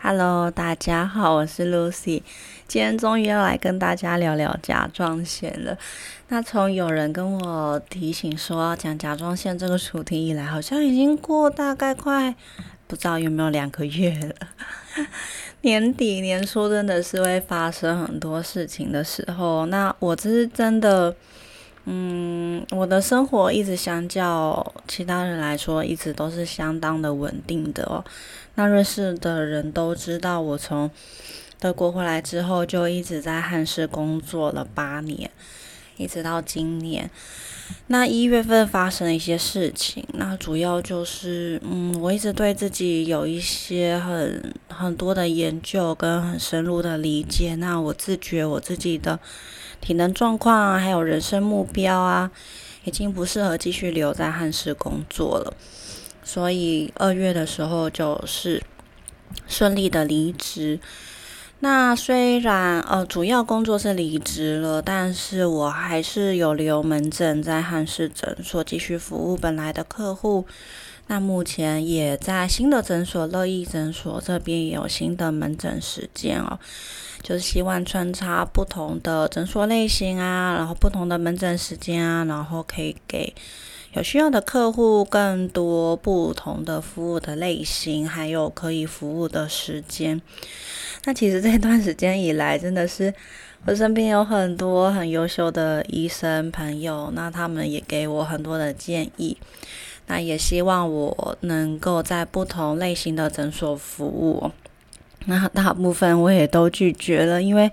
Hello，大家好，我是 Lucy。今天终于要来跟大家聊聊甲状腺了。那从有人跟我提醒说要讲甲状腺这个主题以来，好像已经过大概快不知道有没有两个月了。年底年初真的是会发生很多事情的时候。那我这是真的。嗯，我的生活一直相较其他人来说，一直都是相当的稳定的哦。那认识的人都知道，我从德国回来之后，就一直在汉室工作了八年，一直到今年。那一月份发生了一些事情，那主要就是，嗯，我一直对自己有一些很很多的研究跟很深入的理解。那我自觉我自己的。体能状况啊，还有人生目标啊，已经不适合继续留在汉室工作了。所以二月的时候就是顺利的离职。那虽然呃主要工作是离职了，但是我还是有留门诊在汉室诊所继续服务本来的客户。那目前也在新的诊所乐意诊所这边也有新的门诊时间哦。就是希望穿插不同的诊所类型啊，然后不同的门诊时间啊，然后可以给有需要的客户更多不同的服务的类型，还有可以服务的时间。那其实这段时间以来，真的是我身边有很多很优秀的医生朋友，那他们也给我很多的建议。那也希望我能够在不同类型的诊所服务。那大部分我也都拒绝了，因为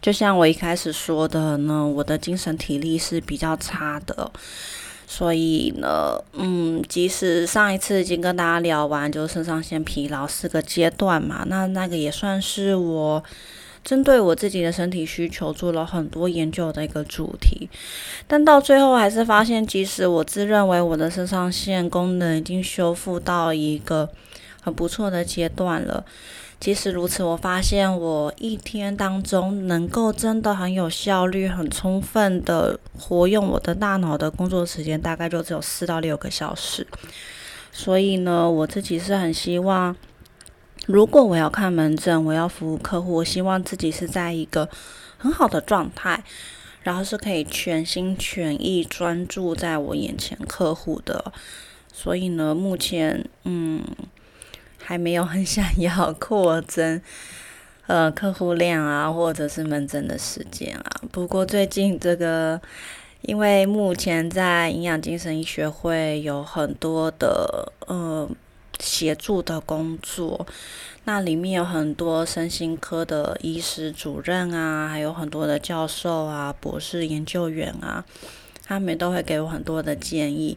就像我一开始说的呢，我的精神体力是比较差的，所以呢，嗯，即使上一次已经跟大家聊完，就是肾上腺疲劳四个阶段嘛，那那个也算是我针对我自己的身体需求做了很多研究的一个主题，但到最后还是发现，即使我自认为我的肾上腺功能已经修复到一个很不错的阶段了。即使如此，我发现我一天当中能够真的很有效率、很充分的活用我的大脑的工作时间，大概就只有四到六个小时。所以呢，我自己是很希望，如果我要看门诊，我要服务客户，我希望自己是在一个很好的状态，然后是可以全心全意专注在我眼前客户的。所以呢，目前嗯。还没有很想要 扩增呃客户量啊，或者是门诊的时间啊。不过最近这个，因为目前在营养精神医学会有很多的呃协助的工作，那里面有很多身心科的医师主任啊，还有很多的教授啊、博士研究员啊，他们都会给我很多的建议。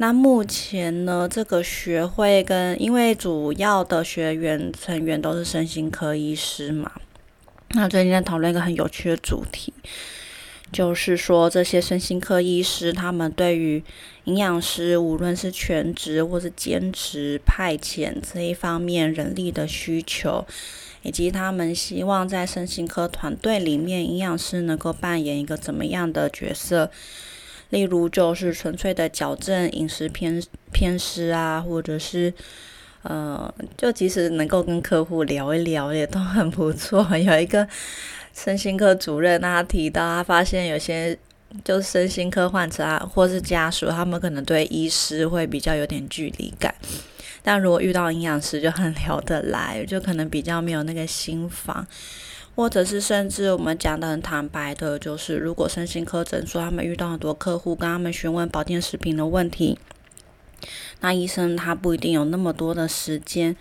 那目前呢，这个学会跟因为主要的学员成员都是身心科医师嘛，那最近在讨论一个很有趣的主题，就是说这些身心科医师他们对于营养师，无论是全职或是兼职派遣这一方面人力的需求，以及他们希望在身心科团队里面，营养师能够扮演一个怎么样的角色。例如，就是纯粹的矫正饮食偏偏食啊，或者是呃，就即使能够跟客户聊一聊，也都很不错。有一个身心科主任，他提到他发现有些就是身心科患者啊，或是家属，他们可能对医师会比较有点距离感，但如果遇到营养师就很聊得来，就可能比较没有那个心防。或者是甚至我们讲的很坦白的，就是如果身心科诊所他们遇到很多客户跟他们询问保健食品的问题，那医生他不一定有那么多的时间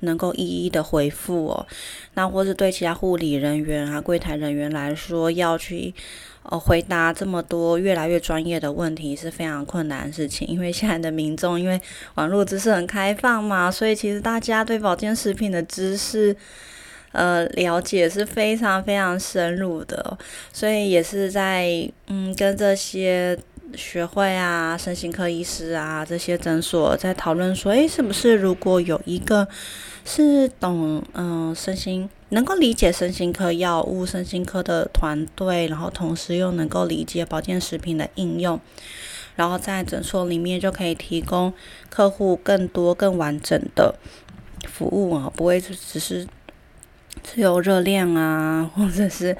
能够一一的回复哦。那或是对其他护理人员啊、柜台人员来说，要去呃回答这么多越来越专业的问题是非常困难的事情。因为现在的民众因为网络知识很开放嘛，所以其实大家对保健食品的知识。呃，了解是非常非常深入的，所以也是在嗯跟这些学会啊、身心科医师啊这些诊所在讨论说，诶，是不是如果有一个是懂嗯身心能够理解身心科药物、身心科的团队，然后同时又能够理解保健食品的应用，然后在诊所里面就可以提供客户更多更完整的。服务啊，不会只是自由热量啊，或者是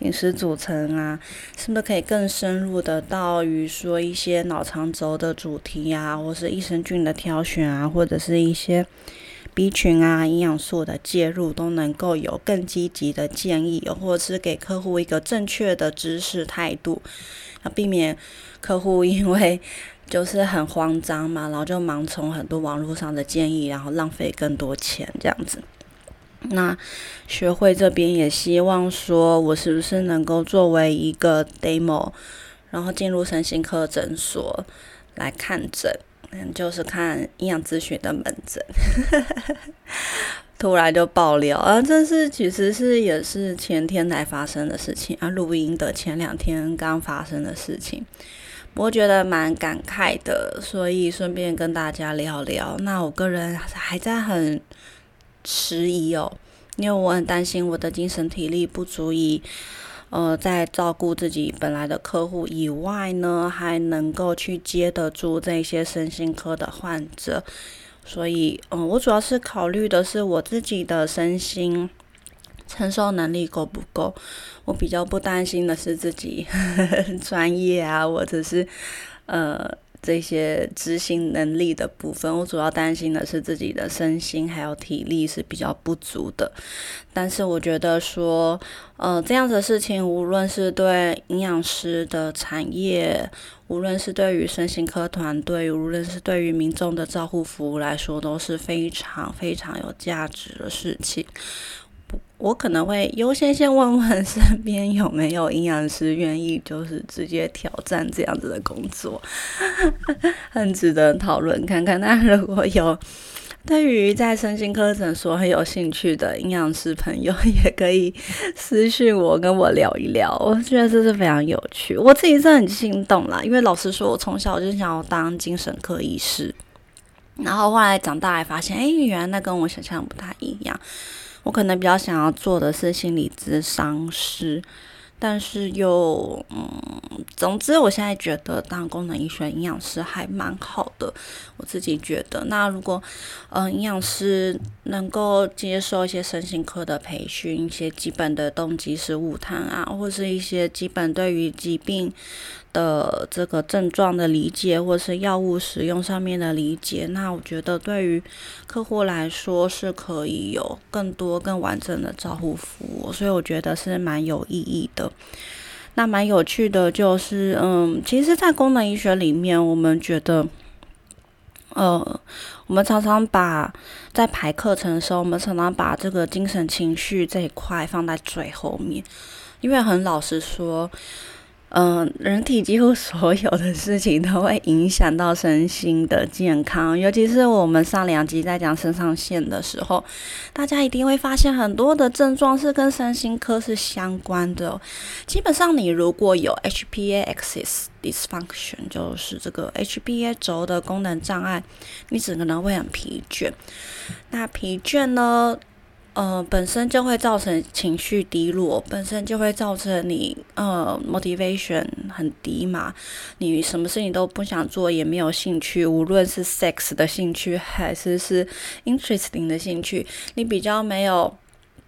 饮食组成啊，是不是可以更深入的到于说一些脑肠轴的主题啊，或是益生菌的挑选啊，或者是一些 B 群啊、营养素的介入，都能够有更积极的建议，或者是给客户一个正确的知识态度，避免客户因为。就是很慌张嘛，然后就盲从很多网络上的建议，然后浪费更多钱这样子。那学会这边也希望说，我是不是能够作为一个 demo，然后进入身心科诊所来看诊，嗯，就是看营养咨询的门诊。突然就爆料啊，这是其实是也是前天才发生的事情啊，录音的前两天刚发生的事情。我觉得蛮感慨的，所以顺便跟大家聊聊。那我个人还在很迟疑哦，因为我很担心我的精神体力不足以，呃，在照顾自己本来的客户以外呢，还能够去接得住这些身心科的患者。所以，嗯，我主要是考虑的是我自己的身心。承受能力够不够？我比较不担心的是自己 专业啊，或者是呃这些执行能力的部分。我主要担心的是自己的身心还有体力是比较不足的。但是我觉得说，呃，这样子的事情，无论是对营养师的产业，无论是对于身心科团队，无论是对于民众的照护服务来说，都是非常非常有价值的事情。我可能会优先先问问身边有没有营养师愿意，就是直接挑战这样子的工作，很值得讨论看看。那如果有对于在身心科诊所很有兴趣的营养师朋友，也可以私信我跟我聊一聊。我觉得这是非常有趣，我自己是很心动啦。因为老实说，我从小就想要当精神科医师，然后后来长大还发现，哎，原来那跟我想象不太一样。我可能比较想要做的是心理咨商师，但是又嗯，总之我现在觉得当功能医学营养师还蛮好的，我自己觉得。那如果嗯营养师能够接受一些身心科的培训，一些基本的动机是物谈啊，或是一些基本对于疾病。的这个症状的理解，或是药物使用上面的理解，那我觉得对于客户来说是可以有更多更完整的照护服务，所以我觉得是蛮有意义的。那蛮有趣的，就是嗯，其实，在功能医学里面，我们觉得，呃，我们常常把在排课程的时候，我们常常把这个精神情绪这一块放在最后面，因为很老实说。嗯，人体几乎所有的事情都会影响到身心的健康，尤其是我们上两集在讲肾上腺的时候，大家一定会发现很多的症状是跟身心科是相关的。基本上，你如果有 HPA axis dysfunction，就是这个 HPA 轴的功能障碍，你整个人会很疲倦。那疲倦呢？呃，本身就会造成情绪低落，本身就会造成你呃 motivation 很低嘛，你什么事情都不想做，也没有兴趣，无论是 sex 的兴趣还是是 interesting 的兴趣，你比较没有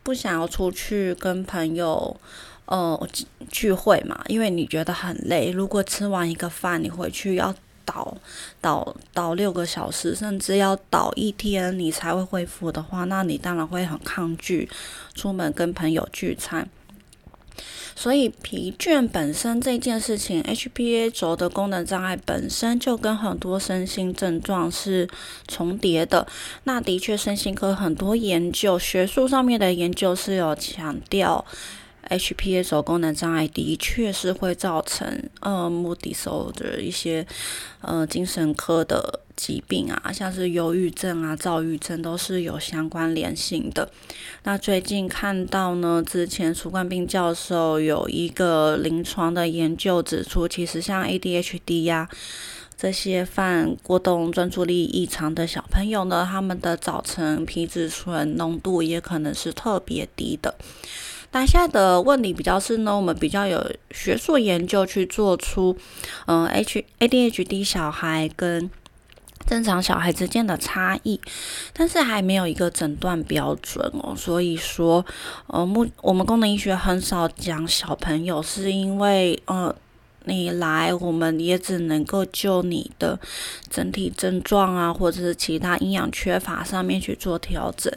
不想要出去跟朋友呃聚会嘛，因为你觉得很累，如果吃完一个饭，你回去要。倒倒倒六个小时，甚至要倒一天，你才会恢复的话，那你当然会很抗拒出门跟朋友聚餐。所以疲倦本身这件事情，HPA 轴的功能障碍本身就跟很多身心症状是重叠的。那的确，身心科很多研究，学术上面的研究是有强调。HPA 轴功能障碍的确是会造成呃 mood disorder 一些呃精神科的疾病啊，像是忧郁症啊、躁郁症都是有相关联性的。那最近看到呢，之前苏冠斌教授有一个临床的研究指出，其实像 ADHD 呀这些犯过动专注力异常的小朋友呢，他们的早晨皮质醇浓度也可能是特别低的。那现在的问题比较是呢，我们比较有学术研究去做出，嗯，H A D H D 小孩跟正常小孩之间的差异，但是还没有一个诊断标准哦。所以说，呃，目我们功能医学很少讲小朋友，是因为呃。你来，我们也只能够就你的整体症状啊，或者是其他营养缺乏上面去做调整，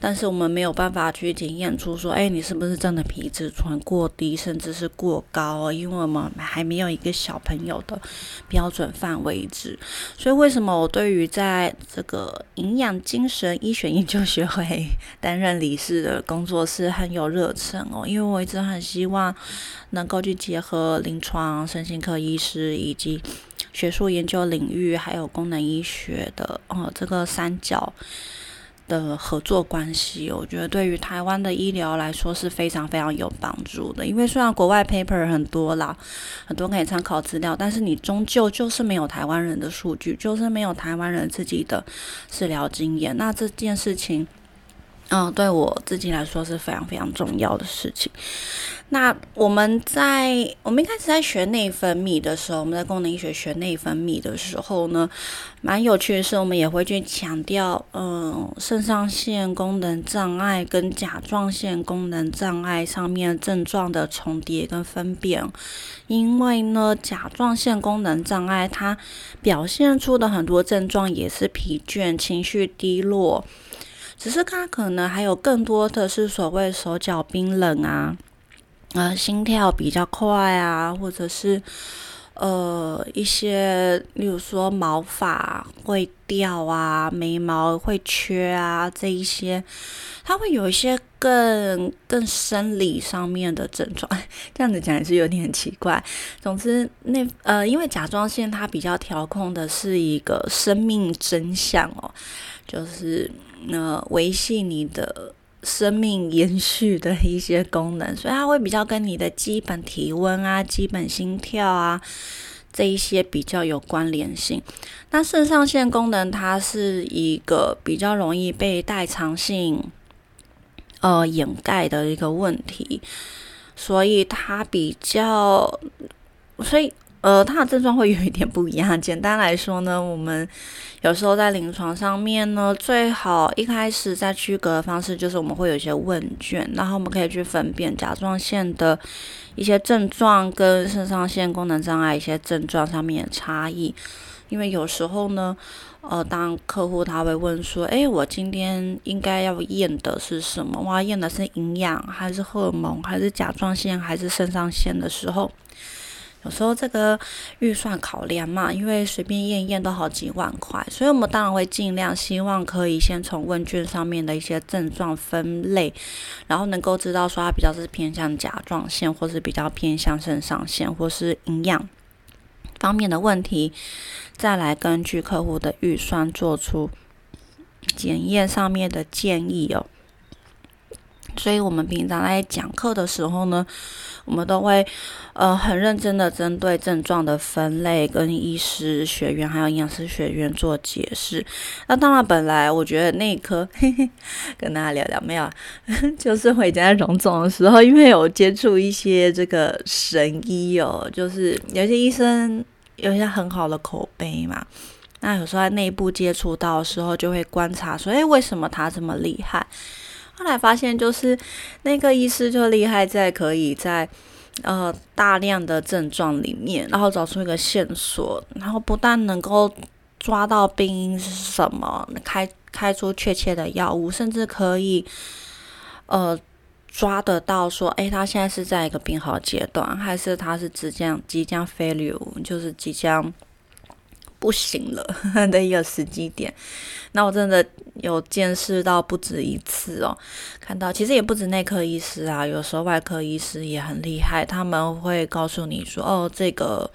但是我们没有办法去检验出说，哎，你是不是真的皮质醇过低，甚至是过高哦？因为我们还没有一个小朋友的标准范围值，所以为什么我对于在这个营养精神医学研究学会担任理事的工作是很有热忱哦？因为我一直很希望能够去结合临床。身心科医师以及学术研究领域，还有功能医学的哦，这个三角的合作关系，我觉得对于台湾的医疗来说是非常非常有帮助的。因为虽然国外 paper 很多啦，很多可以参考资料，但是你终究就是没有台湾人的数据，就是没有台湾人自己的治疗经验。那这件事情。嗯，对我自己来说是非常非常重要的事情。那我们在我们一开始在学内分泌的时候，我们在功能医学学内分泌的时候呢，蛮有趣的是，我们也会去强调，嗯，肾上腺功能障碍跟甲状腺功能障碍上面症状的重叠跟分辨。因为呢，甲状腺功能障碍它表现出的很多症状也是疲倦、情绪低落。只是他可能还有更多的是所谓手脚冰冷啊，呃，心跳比较快啊，或者是呃一些，例如说毛发会掉啊，眉毛会缺啊，这一些，他会有一些更更生理上面的症状。这样子讲也是有点奇怪。总之，那呃，因为甲状腺它比较调控的是一个生命真相哦，就是。那维系你的生命延续的一些功能，所以它会比较跟你的基本体温啊、基本心跳啊这一些比较有关联性。那肾上腺功能它是一个比较容易被代偿性呃掩盖的一个问题，所以它比较，所以。呃，它的症状会有一点不一样。简单来说呢，我们有时候在临床上面呢，最好一开始在区隔的方式就是我们会有一些问卷，然后我们可以去分辨甲状腺的一些症状跟肾上腺功能障碍一些症状上面的差异。因为有时候呢，呃，当客户他会问说，诶，我今天应该要验的是什么？我要验的是营养还是荷尔蒙还是甲状腺还是肾上腺的时候？有时候这个预算考量嘛，因为随便验验都好几万块，所以我们当然会尽量希望可以先从问卷上面的一些症状分类，然后能够知道说它比较是偏向甲状腺，或是比较偏向肾上腺，或是营养方面的问题，再来根据客户的预算做出检验上面的建议哦。所以，我们平常在讲课的时候呢，我们都会呃很认真的针对症状的分类，跟医师学院还有营养师学院做解释。那当然，本来我觉得内科 跟大家聊聊没有，就是回家荣总的时候，因为有接触一些这个神医哦，就是有些医生有些很好的口碑嘛。那有时候在内部接触到的时候，就会观察说，诶，为什么他这么厉害？后来发现，就是那个医师就厉害在可以在呃大量的症状里面，然后找出一个线索，然后不但能够抓到病因是什么，开开出确切的药物，甚至可以呃抓得到说，哎，他现在是在一个病好阶段，还是他是即将即将 failure，就是即将。不行了 的一个时机点，那我真的有见识到不止一次哦。看到其实也不止内科医师啊，有时候外科医师也很厉害，他们会告诉你说：“哦，这个。”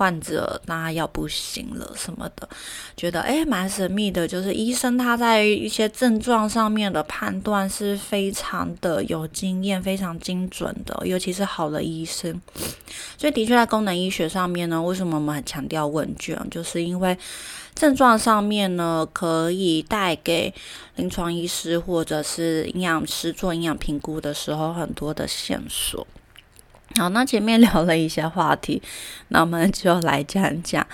患者那要不行了什么的，觉得诶蛮神秘的，就是医生他在一些症状上面的判断是非常的有经验、非常精准的，尤其是好的医生。所以的确在功能医学上面呢，为什么我们很强调问卷？就是因为症状上面呢，可以带给临床医师或者是营养师做营养评估的时候很多的线索。好，那前面 聊了一些话题，那我们就来讲讲，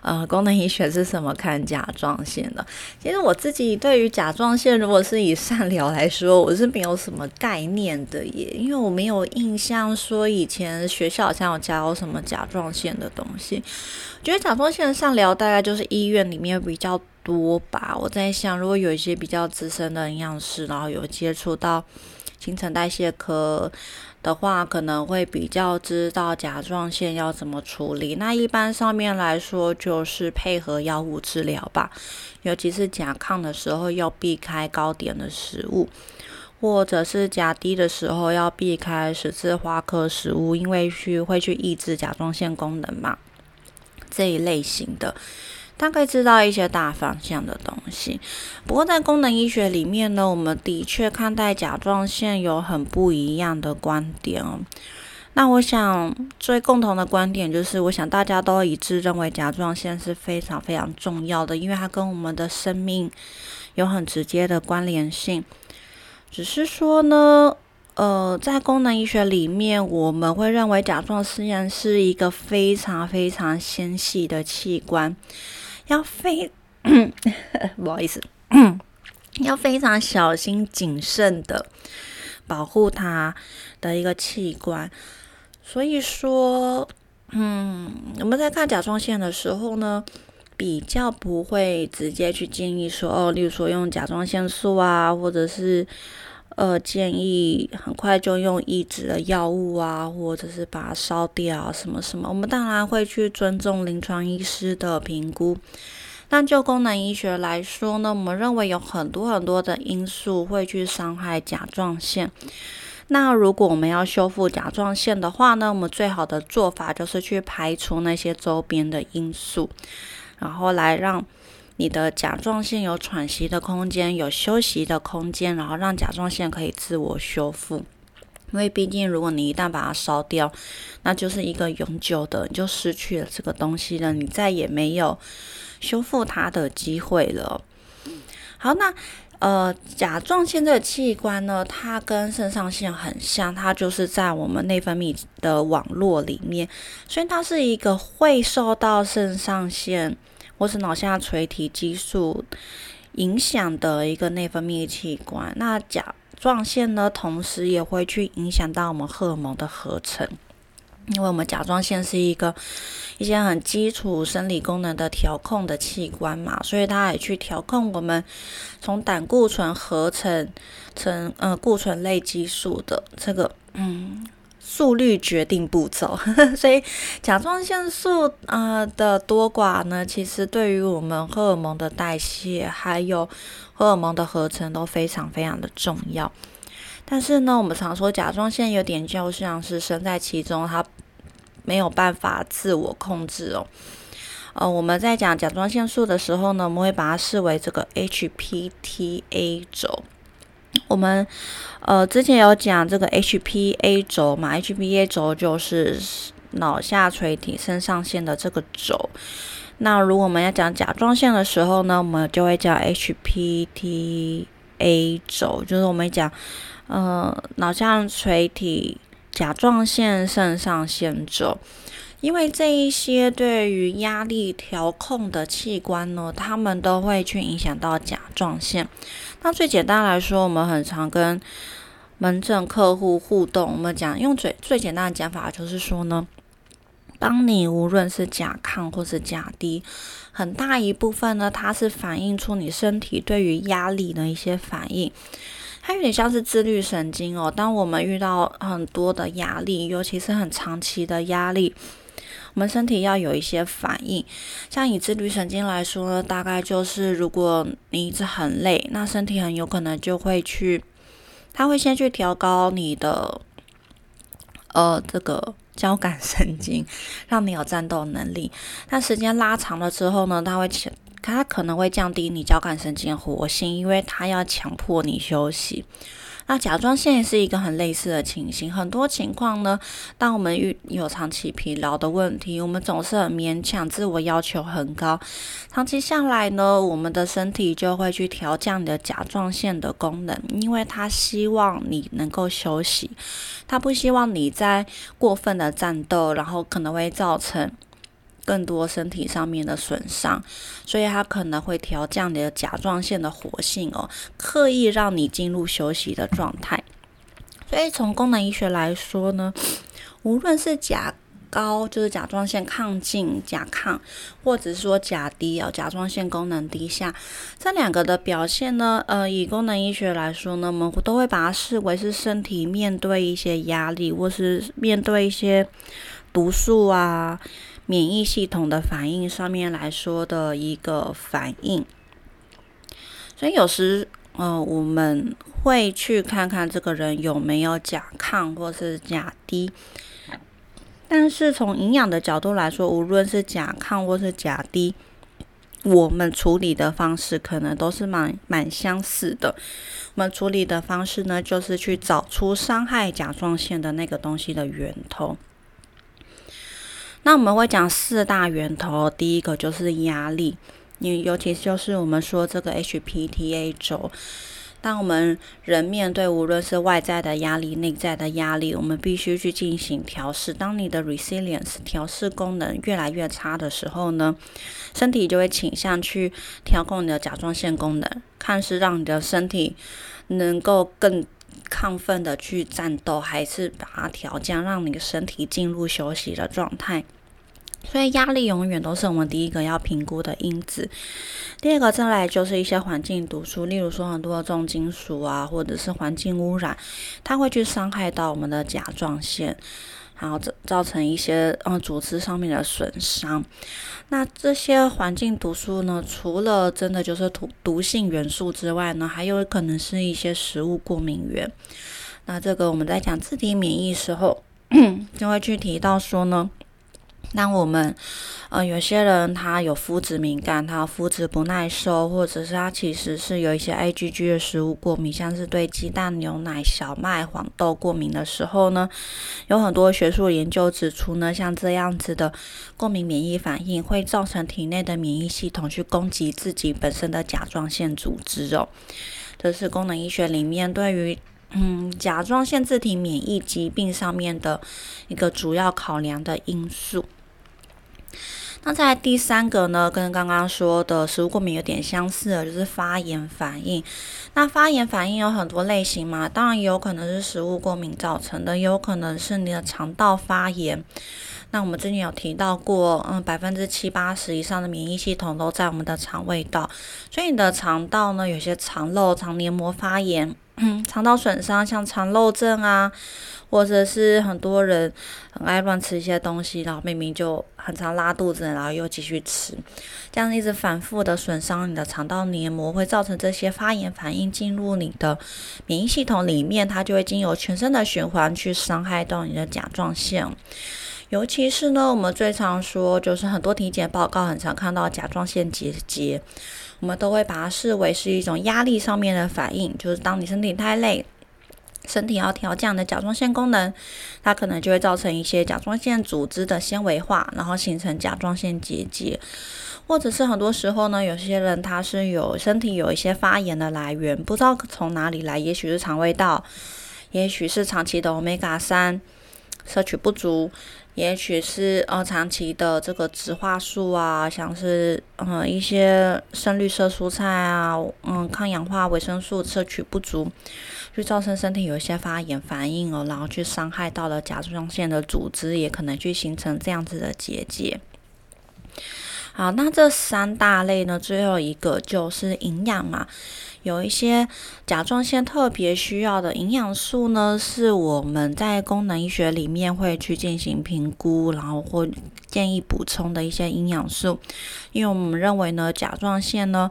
呃，功能医学是什么看甲状腺的？其实我自己对于甲状腺，如果是以善疗 来说，我是没有什么概念的耶，因为我没有印象说以前学校好像有教什么甲状腺的东西。我觉得甲状腺的善疗大概就是医院里面比较多吧。我在想，如果有一些比较资深的营养师，然后有接触到新陈代谢科。的话，可能会比较知道甲状腺要怎么处理。那一般上面来说，就是配合药物治疗吧。尤其是甲亢的时候，要避开高碘的食物；或者是甲低的时候，要避开十字花科食物，因为去会去抑制甲状腺功能嘛。这一类型的。大概知道一些大方向的东西，不过在功能医学里面呢，我们的确看待甲状腺有很不一样的观点哦。那我想最共同的观点就是，我想大家都一致认为甲状腺是非常非常重要的，因为它跟我们的生命有很直接的关联性。只是说呢，呃，在功能医学里面，我们会认为甲状腺是一个非常非常纤细的器官。要非 不好意思，要非常小心谨慎的保护它的一个器官。所以说，嗯，我们在看甲状腺的时候呢，比较不会直接去建议说，哦，例如说用甲状腺素啊，或者是呃建议很快就用抑制的药物啊，或者是把它烧掉什么什么。我们当然会去尊重临床医师的评估。但就功能医学来说呢，我们认为有很多很多的因素会去伤害甲状腺。那如果我们要修复甲状腺的话呢，我们最好的做法就是去排除那些周边的因素，然后来让你的甲状腺有喘息的空间，有休息的空间，然后让甲状腺可以自我修复。因为毕竟，如果你一旦把它烧掉，那就是一个永久的，你就失去了这个东西了，你再也没有。修复它的机会了。好，那呃，甲状腺这个器官呢，它跟肾上腺很像，它就是在我们内分泌的网络里面，所以它是一个会受到肾上腺或是脑下垂体激素影响的一个内分泌器官。那甲状腺呢，同时也会去影响到我们荷尔蒙的合成。因为我们甲状腺是一个一些很基础生理功能的调控的器官嘛，所以它也去调控我们从胆固醇合成成呃固醇类激素的这个嗯速率决定步骤。所以甲状腺素啊的多寡呢，其实对于我们荷尔蒙的代谢还有荷尔蒙的合成都非常非常的重要。但是呢，我们常说甲状腺有点就像是身在其中，它没有办法自我控制哦。呃，我们在讲甲状腺素的时候呢，我们会把它视为这个 HPTA 轴。我们呃之前有讲这个 HPA 轴嘛，HPA 轴就是脑下垂体肾上腺的这个轴。那如果我们要讲甲状腺的时候呢，我们就会叫 HPTA 轴，就是我们讲。呃，脑下垂体、甲状腺、肾上腺轴，因为这一些对于压力调控的器官呢，他们都会去影响到甲状腺。那最简单来说，我们很常跟门诊客户互动，我们讲用最最简单的讲法就是说呢，当你无论是甲亢或是甲低，很大一部分呢，它是反映出你身体对于压力的一些反应。它有点像是自律神经哦。当我们遇到很多的压力，尤其是很长期的压力，我们身体要有一些反应。像以自律神经来说呢，大概就是如果你一直很累，那身体很有可能就会去，它会先去调高你的呃这个交感神经，让你有战斗能力。但时间拉长了之后呢，它会。它可能会降低你交感神经的活性，因为它要强迫你休息。那甲状腺也是一个很类似的情形。很多情况呢，当我们遇有长期疲劳的问题，我们总是很勉强，自我要求很高。长期下来呢，我们的身体就会去调降你的甲状腺的功能，因为它希望你能够休息，它不希望你在过分的战斗，然后可能会造成。更多身体上面的损伤，所以它可能会调降你的甲状腺的活性哦，刻意让你进入休息的状态。所以从功能医学来说呢，无论是甲高就是甲状腺亢进，甲亢，或者说甲低哦，甲状腺功能低下，这两个的表现呢，呃，以功能医学来说呢，我们都会把它视为是身体面对一些压力，或是面对一些毒素啊，免疫系统的反应上面来说的一个反应。所以有时，呃，我们会去看看这个人有没有甲亢或是甲低。但是从营养的角度来说，无论是甲亢或是甲低，我们处理的方式可能都是蛮蛮相似的。我们处理的方式呢，就是去找出伤害甲状腺的那个东西的源头。那我们会讲四大源头，第一个就是压力，你尤其就是我们说这个 HPTA 轴。当我们人面对无论是外在的压力、内在的压力，我们必须去进行调试。当你的 resilience 调试功能越来越差的时候呢，身体就会倾向去调控你的甲状腺功能，看是让你的身体能够更亢奋的去战斗，还是把它调降，让你的身体进入休息的状态。所以压力永远都是我们第一个要评估的因子。第二个再来就是一些环境毒素，例如说很多的重金属啊，或者是环境污染，它会去伤害到我们的甲状腺，然后造造成一些嗯组织上面的损伤。那这些环境毒素呢，除了真的就是毒毒性元素之外呢，还有可能是一些食物过敏原。那这个我们在讲自体免疫时候，就会去提到说呢。那我们，呃，有些人他有肤质敏感，他肤质不耐受，或者是他其实是有一些 AGG 的食物过敏，像是对鸡蛋、牛奶、小麦、黄豆过敏的时候呢，有很多学术研究指出呢，像这样子的过敏免疫反应会造成体内的免疫系统去攻击自己本身的甲状腺组织哦，这是功能医学里面对于。嗯，甲状腺自体免疫疾病上面的一个主要考量的因素。那在第三个呢，跟刚刚说的食物过敏有点相似的，就是发炎反应。那发炎反应有很多类型嘛，当然也有可能是食物过敏造成的，也有可能是你的肠道发炎。那我们之前有提到过，嗯，百分之七八十以上的免疫系统都在我们的肠胃道，所以你的肠道呢，有些肠漏、肠黏膜发炎。肠道损伤，像肠漏症啊，或者是很多人很爱乱吃一些东西，然后明明就很常拉肚子，然后又继续吃，这样一直反复的损伤你的肠道黏膜，会造成这些发炎反应进入你的免疫系统里面，它就会经由全身的循环去伤害到你的甲状腺。尤其是呢，我们最常说，就是很多体检报告很常看到甲状腺结节。我们都会把它视为是一种压力上面的反应，就是当你身体太累，身体要调降的甲状腺功能，它可能就会造成一些甲状腺组织的纤维化，然后形成甲状腺结节，或者是很多时候呢，有些人他是有身体有一些发炎的来源，不知道从哪里来，也许是肠胃道，也许是长期的 omega 三摄取不足。也许是呃长期的这个植化素啊，像是嗯一些深绿色蔬菜啊，嗯抗氧化维生素摄取不足，就造成身体有一些发炎反应哦，然后去伤害到了甲状腺的组织，也可能去形成这样子的结节。好，那这三大类呢，最后一个就是营养嘛。有一些甲状腺特别需要的营养素呢，是我们在功能医学里面会去进行评估，然后或建议补充的一些营养素。因为我们认为呢，甲状腺呢，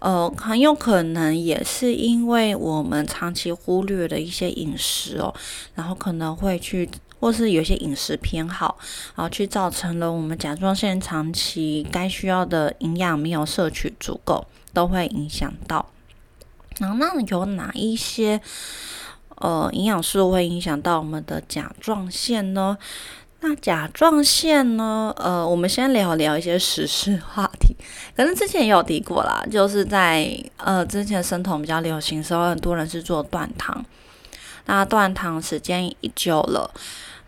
呃，很有可能也是因为我们长期忽略的一些饮食哦，然后可能会去，或是有些饮食偏好，然后去造成了我们甲状腺长期该需要的营养没有摄取足够，都会影响到。那那有哪一些呃营养素会影响到我们的甲状腺呢？那甲状腺呢？呃，我们先聊聊一些时事话题。可能之前也有提过啦，就是在呃之前生酮比较流行时候，很多人是做断糖。那断糖时间一久了，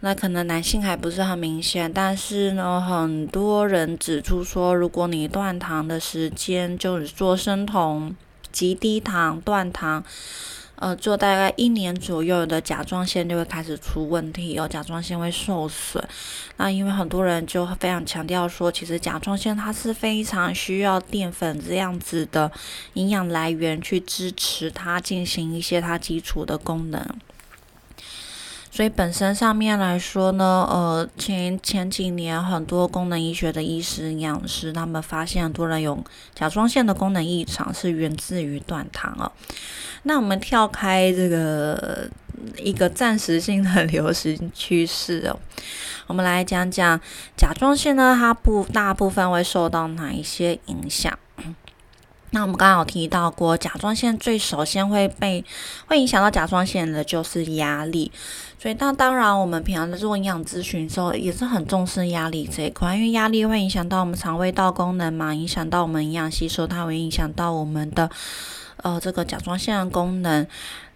那可能男性还不是很明显，但是呢，很多人指出说，如果你断糖的时间就是做生酮、极低糖、断糖，呃，做大概一年左右的甲状腺就会开始出问题，有甲状腺会受损。那因为很多人就非常强调说，其实甲状腺它是非常需要淀粉这样子的营养来源去支持它进行一些它基础的功能。所以本身上面来说呢，呃，前前几年很多功能医学的医师、营养师，他们发现很多人有甲状腺的功能异常是源自于断糖哦。那我们跳开这个一个暂时性的流行趋势哦，我们来讲讲甲状腺呢，它不大部分会受到哪一些影响？那我们刚刚有提到过，甲状腺最首先会被会影响到甲状腺的就是压力。所以，那当然，我们平常在做营养咨询的时候，也是很重视压力这一块，因为压力会影响到我们肠胃道功能嘛，影响到我们营养吸收，它会影响到我们的呃这个甲状腺的功能。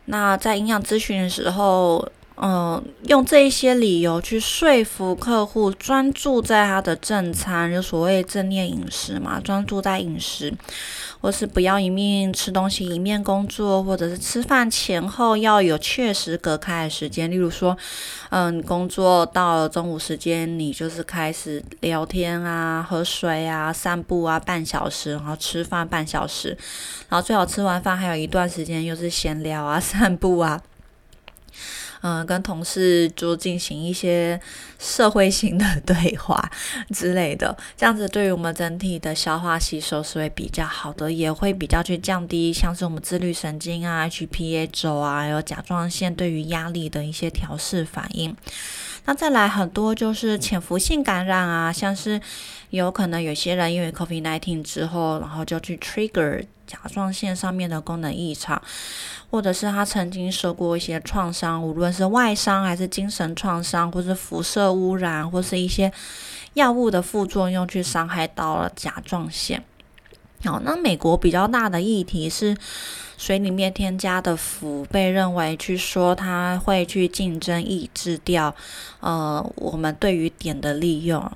那在营养咨询的时候，嗯，用这一些理由去说服客户专注在他的正餐，就所谓正念饮食嘛，专注在饮食，或是不要一面吃东西一面工作，或者是吃饭前后要有确实隔开的时间。例如说，嗯，工作到了中午时间，你就是开始聊天啊、喝水啊、散步啊半小时，然后吃饭半小时，然后最好吃完饭还有一段时间又是闲聊啊、散步啊。嗯，跟同事就进行一些社会性的 对话之类的，这样子对于我们整体的消化吸收是会比较好的，也会比较去降低像是我们自律神经啊、HPA 轴啊，还有甲状腺对于压力的一些调试反应。那再来很多就是潜伏性感染啊，像是有可能有些人因为 COVID-19 之后，然后就去 trigger 甲状腺上面的功能异常。或者是他曾经受过一些创伤，无论是外伤还是精神创伤，或是辐射污染，或是一些药物的副作用，去伤害到了甲状腺。好，那美国比较大的议题是水里面添加的氟，被认为去说它会去竞争抑制掉，呃，我们对于碘的利用。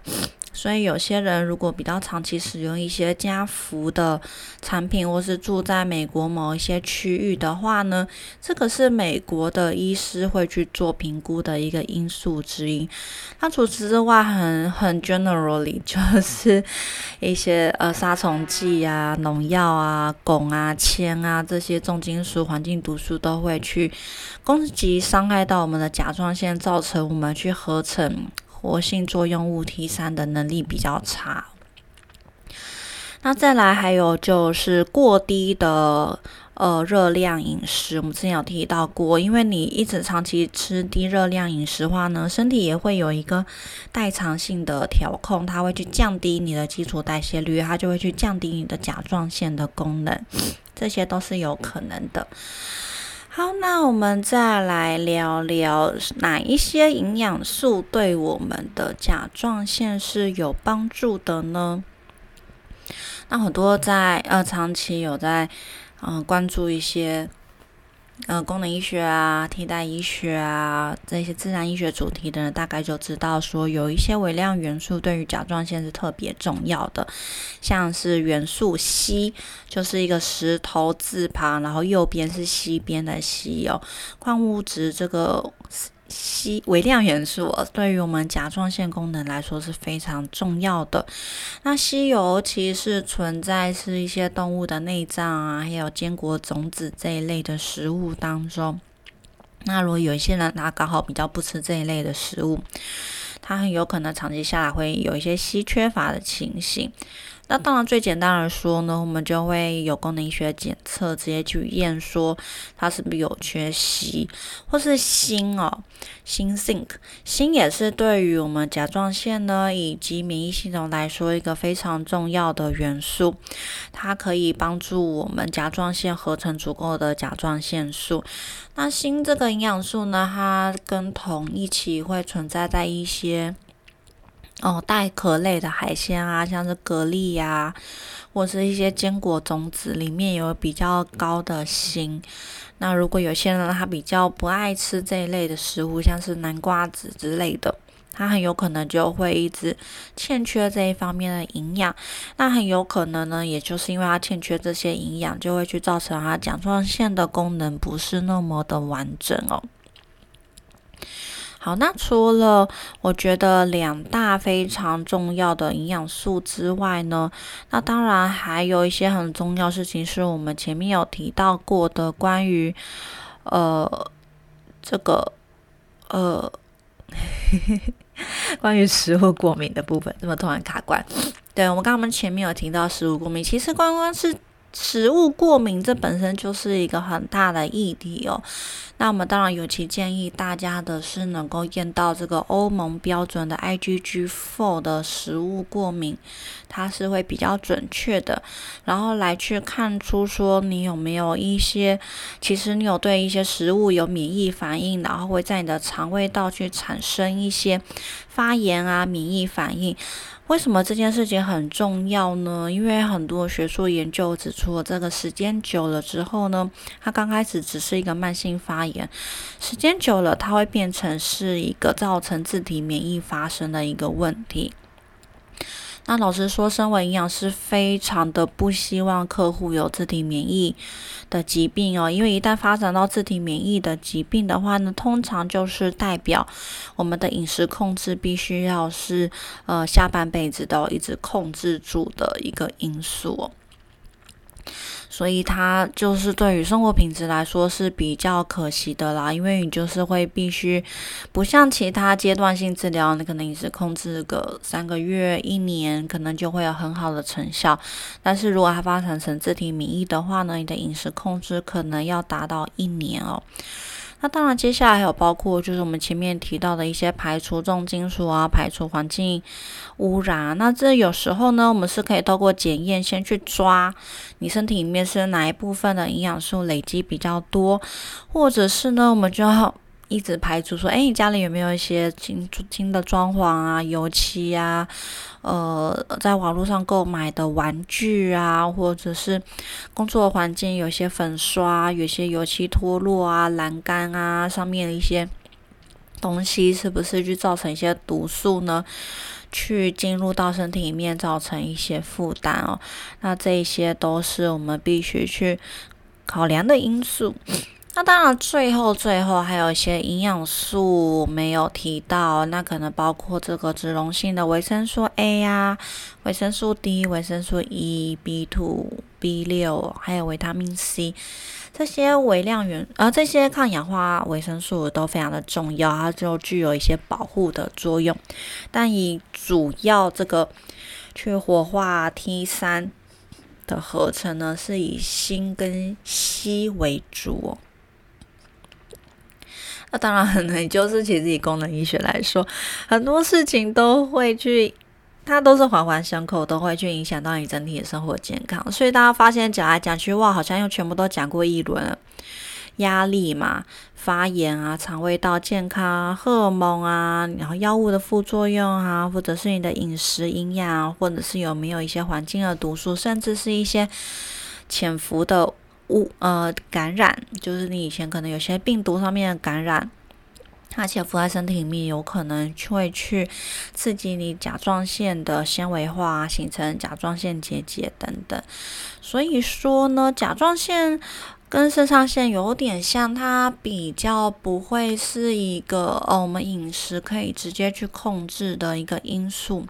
所以有些人如果比较长期使用一些加氟的产品，或是住在美国某一些区域的话呢，这个是美国的医师会去做评估的一个因素之一。那除此之外，很很 generally 就是一些呃杀虫剂啊、农药啊、汞啊、铅啊这些重金属、环境毒素都会去攻击、伤害到我们的甲状腺，造成我们去合成。活性作用物 T 三的能力比较差。那再来还有就是过低的呃热量饮食，我们之前有提到过，因为你一直长期吃低热量饮食的话呢，身体也会有一个代偿性的调控，它会去降低你的基础代谢率，它就会去降低你的甲状腺的功能，这些都是有可能的。好，那我们再来聊聊哪一些营养素对我们的甲状腺是有帮助的呢？那很多在呃长期有在嗯关注一些。呃，功能医学啊，替代医学啊，这些自然医学主题的，大概就知道说，有一些微量元素对于甲状腺是特别重要的，像是元素硒，就是一个石头字旁，然后右边是西边的西哦，矿物质这个。硒微量元素对于我们甲状腺功能来说是非常重要的。那硒尤其是存在是一些动物的内脏啊，还有坚果种子这一类的食物当中。那如果有一些人他刚好比较不吃这一类的食物，他很有可能长期下来会有一些硒缺乏的情形。那当然，最简单的说呢，我们就会有功能学检测，直接去验说它是不是有缺硒，或是锌哦，锌 zinc，锌也是对于我们甲状腺呢以及免疫系统来说一个非常重要的元素，它可以帮助我们甲状腺合成足够的甲状腺素。那锌这个营养素呢，它跟铜一起会存在在一些。哦，带壳类的海鲜啊，像是蛤蜊呀，或是一些坚果种子里面有比较高的锌。那如果有些人他比较不爱吃这一类的食物，像是南瓜子之类的，他很有可能就会一直欠缺这一方面的营养。那很有可能呢，也就是因为他欠缺这些营养，就会去造成他甲状腺的功能不是那么的完整哦。好，那除了我觉得两大非常重要的营养素之外呢，那当然还有一些很重要事情是我们前面有提到过的，关于呃这个呃 关于食物过敏的部分，这么突然卡关？对我们刚刚我们前面有提到食物过敏，其实光光是。食物过敏，这本身就是一个很大的议题哦。那我们当然尤其建议大家的是能够验到这个欧盟标准的 IgG4 的食物过敏，它是会比较准确的。然后来去看出说你有没有一些，其实你有对一些食物有免疫反应，然后会在你的肠胃道去产生一些发炎啊免疫反应。为什么这件事情很重要呢？因为很多学术研究指出，这个时间久了之后呢，它刚开始只是一个慢性发炎，时间久了，它会变成是一个造成自体免疫发生的一个问题。那老实说，身为营养师，非常的不希望客户有自体免疫的疾病哦，因为一旦发展到自体免疫的疾病的话呢，通常就是代表我们的饮食控制必须要是呃下半辈子都一直控制住的一个因素。所以它就是对于生活品质来说是比较可惜的啦，因为你就是会必须不像其他阶段性治疗，你可能饮食控制个三个月、一年，可能就会有很好的成效。但是如果它发展成自体免疫的话呢，你的饮食控制可能要达到一年哦。那当然，接下来还有包括就是我们前面提到的一些排除重金属啊，排除环境污染。那这有时候呢，我们是可以透过检验先去抓你身体里面是哪一部分的营养素累积比较多，或者是呢，我们就要。一直排除说，哎，你家里有没有一些新新的装潢啊、油漆啊，呃，在网络上购买的玩具啊，或者是工作环境有些粉刷、有些油漆脱落啊、栏杆啊上面的一些东西，是不是去造成一些毒素呢？去进入到身体里面，造成一些负担哦。那这一些都是我们必须去考量的因素。那当然，最后最后还有一些营养素没有提到，那可能包括这个脂溶性的维生素 A 呀、维生素 D、维生素 E、B two、B 六，还有维他命 C 这些微量元，而这些抗氧化维生素都非常的重要，它就具有一些保护的作用。但以主要这个去活化 T 三的合成呢，是以锌跟硒为主。那当然，可能就是其实以功能医学来说，很多事情都会去，它都是环环相扣，都会去影响到你整体的生活健康。所以大家发现讲来讲去，哇，好像又全部都讲过一轮了。压力嘛，发炎啊，肠胃道健康，荷尔蒙啊，然后药物的副作用啊，或者是你的饮食营养，或者是有没有一些环境的毒素，甚至是一些潜伏的。物呃感染，就是你以前可能有些病毒上面的感染，而且伏在身体里面，有可能会去刺激你甲状腺的纤维化，形成甲状腺结节等等。所以说呢，甲状腺。跟肾上腺有点像，它比较不会是一个呃，我们饮食可以直接去控制的一个因素。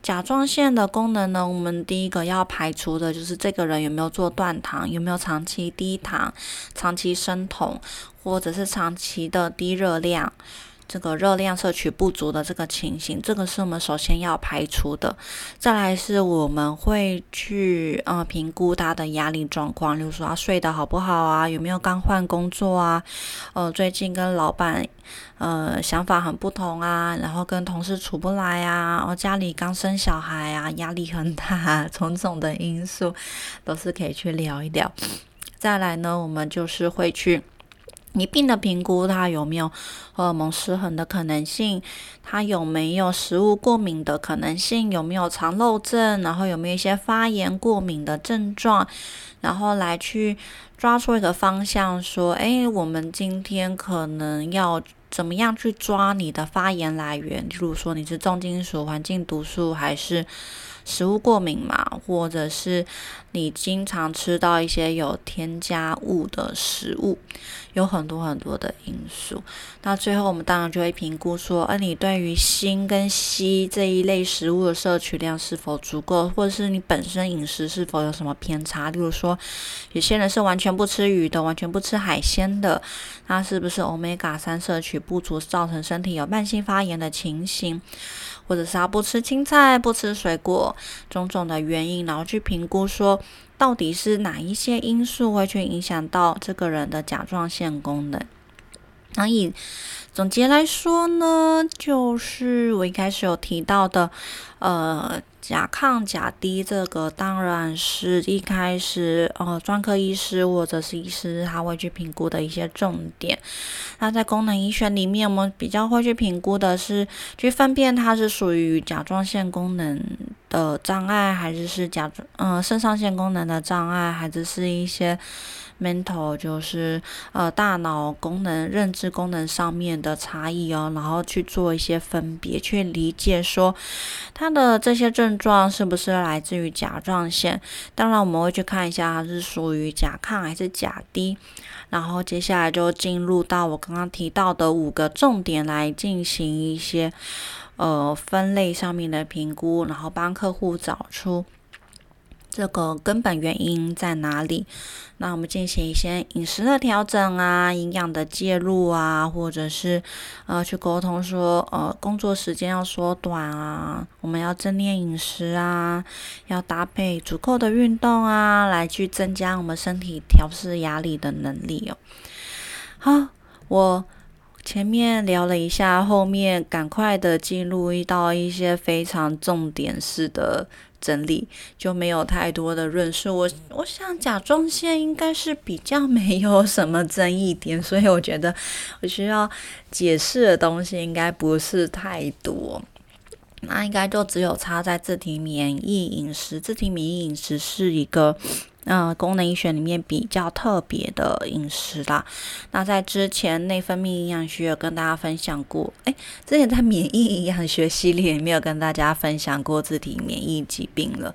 甲状腺的功能呢，我们第一个要排除的就是这个人有没有做断糖，有没有长期低糖、长期生酮，或者是长期的低热量。这个热量摄取不足的这个情形，这个是我们首先要排除的。再来是我们会去呃评估他的压力状况，例如说他睡得好不好啊，有没有刚换工作啊，呃最近跟老板呃想法很不同啊，然后跟同事处不来啊，然后家里刚生小孩啊，压力很大，种种的因素都是可以去聊一聊。再来呢，我们就是会去。你病的评估，它有没有荷尔蒙失衡的可能性？它有没有食物过敏的可能性？有没有肠漏症？然后有没有一些发炎、过敏的症状？然后来去抓出一个方向，说：诶，我们今天可能要怎么样去抓你的发炎来源？例如说，你是重金属、环境毒素，还是？食物过敏嘛，或者是你经常吃到一些有添加物的食物，有很多很多的因素。那最后我们当然就会评估说，呃，你对于锌跟硒这一类食物的摄取量是否足够，或者是你本身饮食是否有什么偏差？例如说，有些人是完全不吃鱼的，完全不吃海鲜的，那是不是欧米伽三摄取不足，造成身体有慢性发炎的情形？或者是他不吃青菜、不吃水果，种种的原因，然后去评估说，到底是哪一些因素会去影响到这个人的甲状腺功能？那以总结来说呢，就是我一开始有提到的，呃。甲亢、甲低，这个当然是一开始呃专科医师或者是医师他会去评估的一些重点。那在功能医学里面，我们比较会去评估的是去分辨它是属于甲状腺功能的障碍，还是是甲状嗯肾上腺功能的障碍，还是是一些。Mental 就是呃大脑功能、认知功能上面的差异哦，然后去做一些分别，去理解说它的这些症状是不是来自于甲状腺。当然我们会去看一下它是属于甲亢还是甲低，然后接下来就进入到我刚刚提到的五个重点来进行一些呃分类上面的评估，然后帮客户找出。这个根本原因在哪里？那我们进行一些饮食的调整啊，营养的介入啊，或者是呃去沟通说，呃工作时间要缩短啊，我们要正念饮食啊，要搭配足够的运动啊，来去增加我们身体调试压力的能力哦。好，我前面聊了一下，后面赶快的进入到一些非常重点式的。整理就没有太多的论述。我我想甲状腺应该是比较没有什么争议点，所以我觉得我需要解释的东西应该不是太多。那应该就只有差在自体免疫饮食，自体免疫饮食是一个。嗯，功能医学里面比较特别的饮食啦。那在之前内分泌营养学有跟大家分享过，诶，之前在免疫营养学系列里面有跟大家分享过自体免疫疾病了。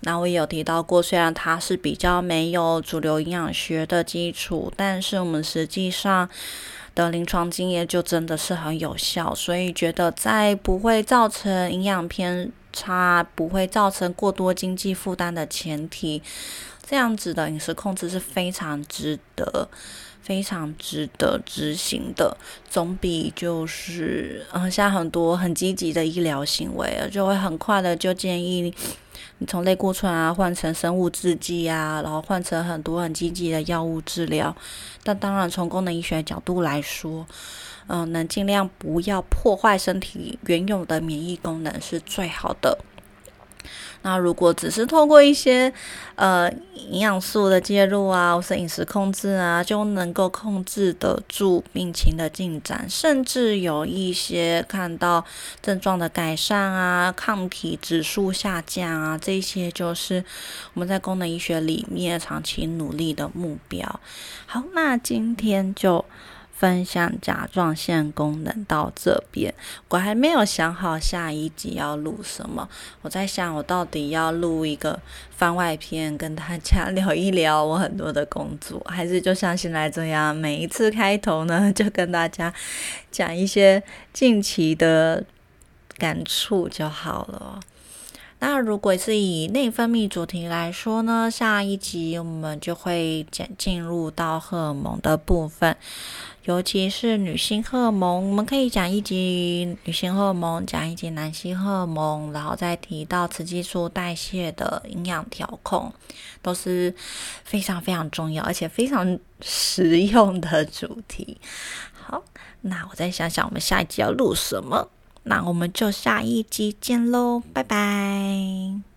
那我也有提到过，虽然它是比较没有主流营养学的基础，但是我们实际上的临床经验就真的是很有效，所以觉得在不会造成营养偏差、不会造成过多经济负担的前提。这样子的饮食控制是非常值得、非常值得执行的，总比就是嗯，像很多很积极的医疗行为，就会很快的就建议你从类固醇啊换成生物制剂啊，然后换成很多很积极的药物治疗。但当然，从功能医学角度来说，嗯，能尽量不要破坏身体原有的免疫功能是最好的。那如果只是透过一些呃营养素的介入啊，或是饮食控制啊，就能够控制得住病情的进展，甚至有一些看到症状的改善啊，抗体指数下降啊，这些就是我们在功能医学里面长期努力的目标。好，那今天就。分享甲状腺功能到这边，我还没有想好下一集要录什么。我在想，我到底要录一个番外篇，跟大家聊一聊我很多的工作，还是就像现在这样，每一次开头呢，就跟大家讲一些近期的感触就好了。那如果是以内分泌主题来说呢，下一集我们就会进进入到荷尔蒙的部分。尤其是女性荷尔蒙，我们可以讲一集女性荷尔蒙，讲一集男性荷尔蒙，然后再提到雌激素代谢的营养调控，都是非常非常重要而且非常实用的主题。好，那我再想想，我们下一集要录什么？那我们就下一集见喽，拜拜。